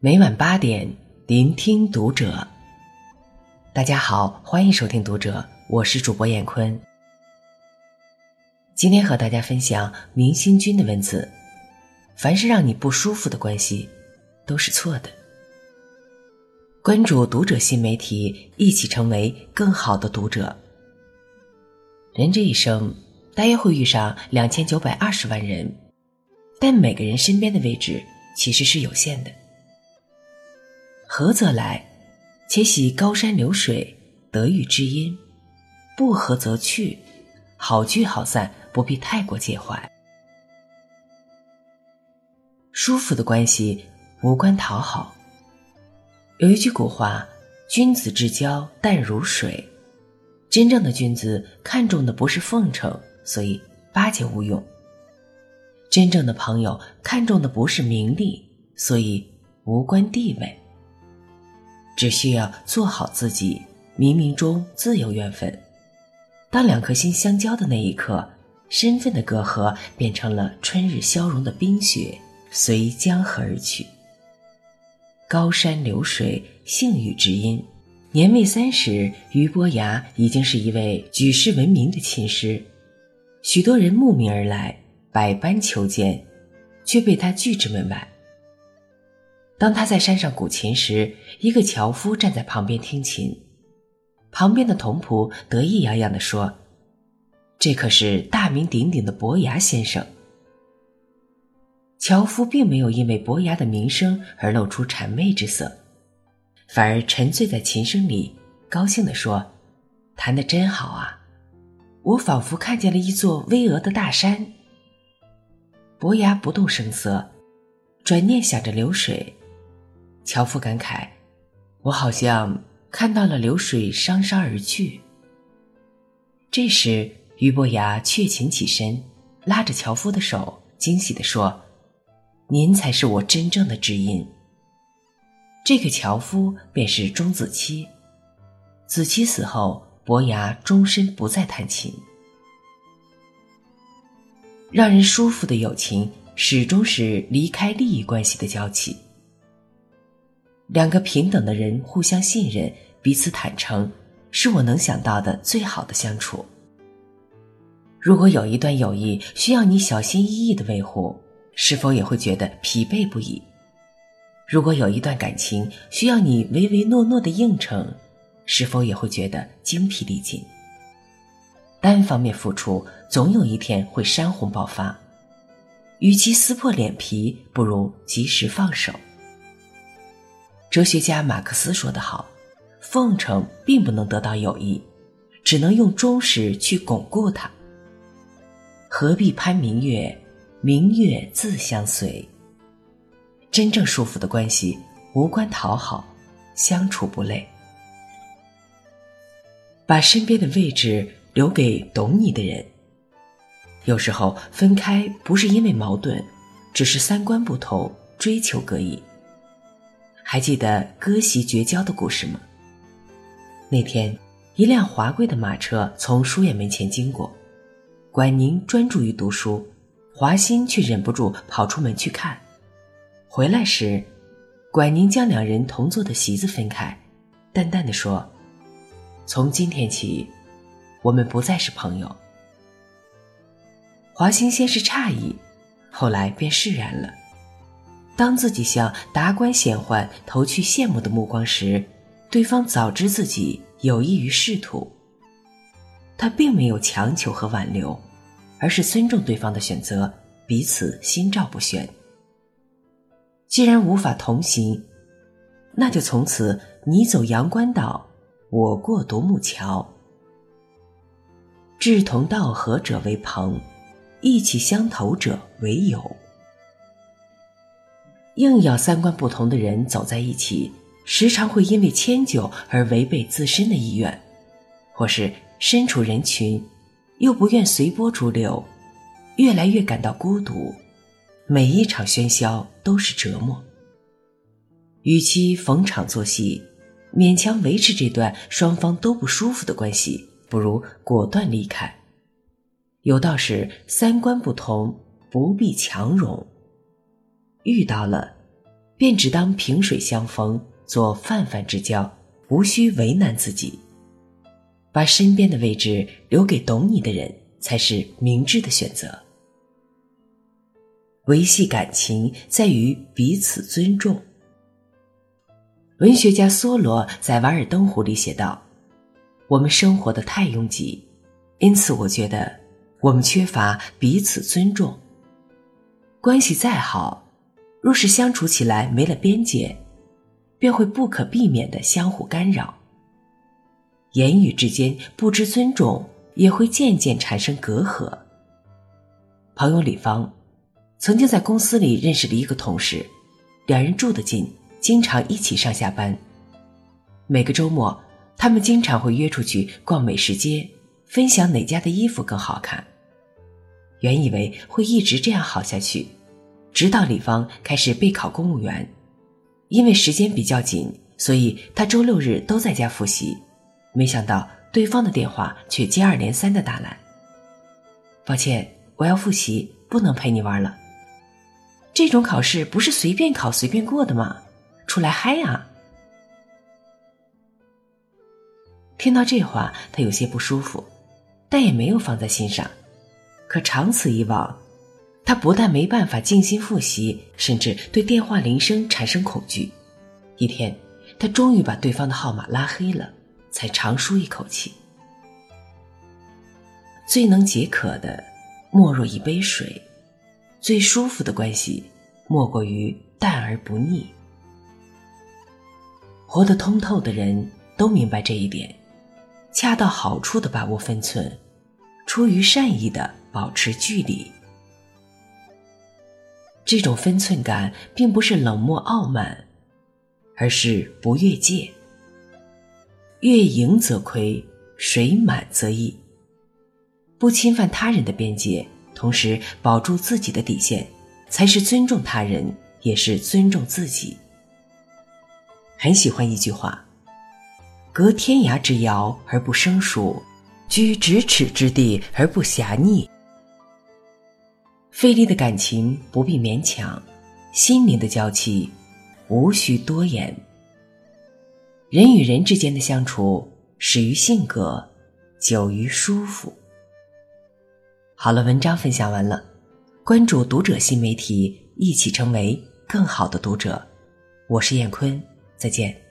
每晚八点，聆听读者。大家好，欢迎收听读者，我是主播闫坤。今天和大家分享明星君的文字：凡是让你不舒服的关系，都是错的。关注读者新媒体，一起成为更好的读者。人这一生，大约会遇上两千九百二十万人，但每个人身边的位置其实是有限的。合则来，且喜高山流水，得遇知音；不合则去，好聚好散，不必太过介怀。舒服的关系无关讨好。有一句古话：“君子之交淡如水。”真正的君子看重的不是奉承，所以巴结无用；真正的朋友看重的不是名利，所以无关地位。只需要做好自己，冥冥中自有缘分。当两颗心相交的那一刻，身份的隔阂变成了春日消融的冰雪，随江河而去。高山流水，幸与知音。年未三十，俞伯牙已经是一位举世闻名的琴师，许多人慕名而来，百般求见，却被他拒之门外。当他在山上鼓琴时，一个樵夫站在旁边听琴，旁边的童仆得意洋洋地说：“这可是大名鼎鼎的伯牙先生。”樵夫并没有因为伯牙的名声而露出谄媚之色，反而沉醉在琴声里，高兴地说：“弹得真好啊！我仿佛看见了一座巍峨的大山。”伯牙不动声色，转念想着流水。樵夫感慨：“我好像看到了流水汤汤而去。”这时，俞伯牙却琴起身，拉着樵夫的手，惊喜地说：“您才是我真正的知音。”这个樵夫便是钟子期。子期死后，伯牙终身不再弹琴。让人舒服的友情，始终是离开利益关系的交集。两个平等的人互相信任，彼此坦诚，是我能想到的最好的相处。如果有一段友谊需要你小心翼翼的维护，是否也会觉得疲惫不已？如果有一段感情需要你唯唯诺诺的应承，是否也会觉得精疲力尽？单方面付出，总有一天会山洪爆发。与其撕破脸皮，不如及时放手。哲学家马克思说得好：“奉承并不能得到友谊，只能用忠实去巩固它。何必攀明月？明月自相随。真正舒服的关系，无关讨好，相处不累。把身边的位置留给懂你的人。有时候分开不是因为矛盾，只是三观不同，追求各异。”还记得割席绝交的故事吗？那天，一辆华贵的马车从书院门前经过，管宁专注于读书，华歆却忍不住跑出门去看。回来时，管宁将两人同坐的席子分开，淡淡的说：“从今天起，我们不再是朋友。”华歆先是诧异，后来便释然了。当自己向达官显宦投去羡慕的目光时，对方早知自己有益于仕途。他并没有强求和挽留，而是尊重对方的选择，彼此心照不宣。既然无法同行，那就从此你走阳关道，我过独木桥。志同道合者为朋，意气相投者为友。硬要三观不同的人走在一起，时常会因为迁就而违背自身的意愿，或是身处人群，又不愿随波逐流，越来越感到孤独。每一场喧嚣都是折磨。与其逢场作戏，勉强维持这段双方都不舒服的关系，不如果断离开。有道是：三观不同，不必强融。遇到了，便只当萍水相逢，做泛泛之交，无需为难自己。把身边的位置留给懂你的人，才是明智的选择。维系感情在于彼此尊重。文学家梭罗在《瓦尔登湖》里写道：“我们生活的太拥挤，因此我觉得我们缺乏彼此尊重。关系再好。”若是相处起来没了边界，便会不可避免的相互干扰。言语之间不知尊重，也会渐渐产生隔阂。朋友李芳曾经在公司里认识了一个同事，两人住得近，经常一起上下班。每个周末，他们经常会约出去逛美食街，分享哪家的衣服更好看。原以为会一直这样好下去。直到李芳开始备考公务员，因为时间比较紧，所以他周六日都在家复习。没想到对方的电话却接二连三的打来。抱歉，我要复习，不能陪你玩了。这种考试不是随便考随便过的吗？出来嗨啊！听到这话，他有些不舒服，但也没有放在心上。可长此以往。他不但没办法静心复习，甚至对电话铃声产生恐惧。一天，他终于把对方的号码拉黑了，才长舒一口气。最能解渴的，莫若一杯水；最舒服的关系，莫过于淡而不腻。活得通透的人都明白这一点，恰到好处的把握分寸，出于善意的保持距离。这种分寸感并不是冷漠傲慢，而是不越界。月盈则亏，水满则溢。不侵犯他人的边界，同时保住自己的底线，才是尊重他人，也是尊重自己。很喜欢一句话：“隔天涯之遥而不生疏，居咫尺之地而不狭腻。”费力的感情不必勉强，心灵的交契无需多言。人与人之间的相处，始于性格，久于舒服。好了，文章分享完了，关注读者新媒体，一起成为更好的读者。我是燕坤，再见。